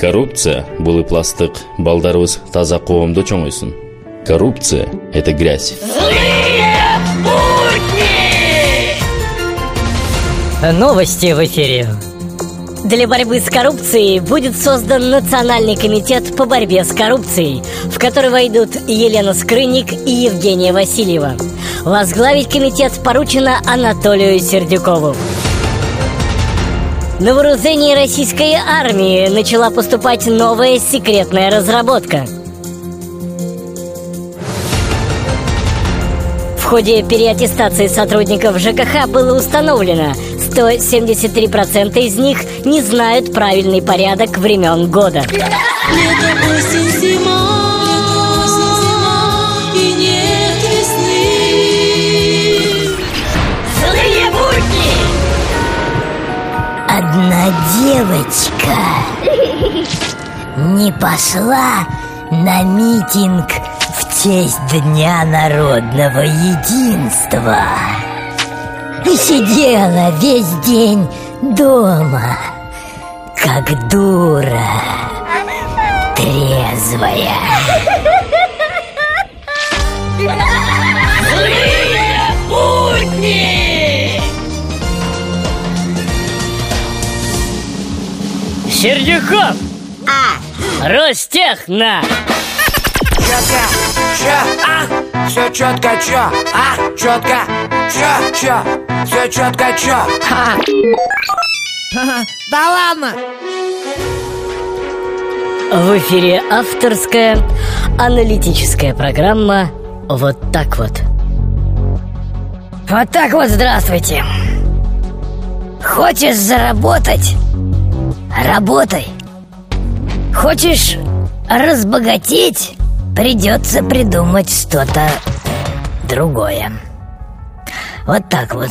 коррупция бул ыпластык балдарыбыз таза коомдо чоңойсун коррупция это грязь Новости в эфире. Для борьбы с коррупцией будет создан Национальный комитет по борьбе с коррупцией, в который войдут Елена Скрынник и Евгения Васильева. Возглавить комитет поручено Анатолию Сердюкову. На вооружение российской армии начала поступать новая секретная разработка. В ходе переаттестации сотрудников ЖКХ было установлено, 173% из них не знают правильный порядок времен года. Осень, Одна девочка не пошла на митинг в честь Дня народного единства. И сидела весь день дома, как дура трезвая. Сердюков! А! Ростехна! Четко, чё, а? Все четко, чё, а? Четко, чё, чё, все четко, чё, а? Да ладно! В эфире авторская аналитическая программа «Вот так вот». Вот так вот, здравствуйте. Хочешь заработать? Работай. Хочешь разбогатеть? Придется придумать что-то другое. Вот так вот.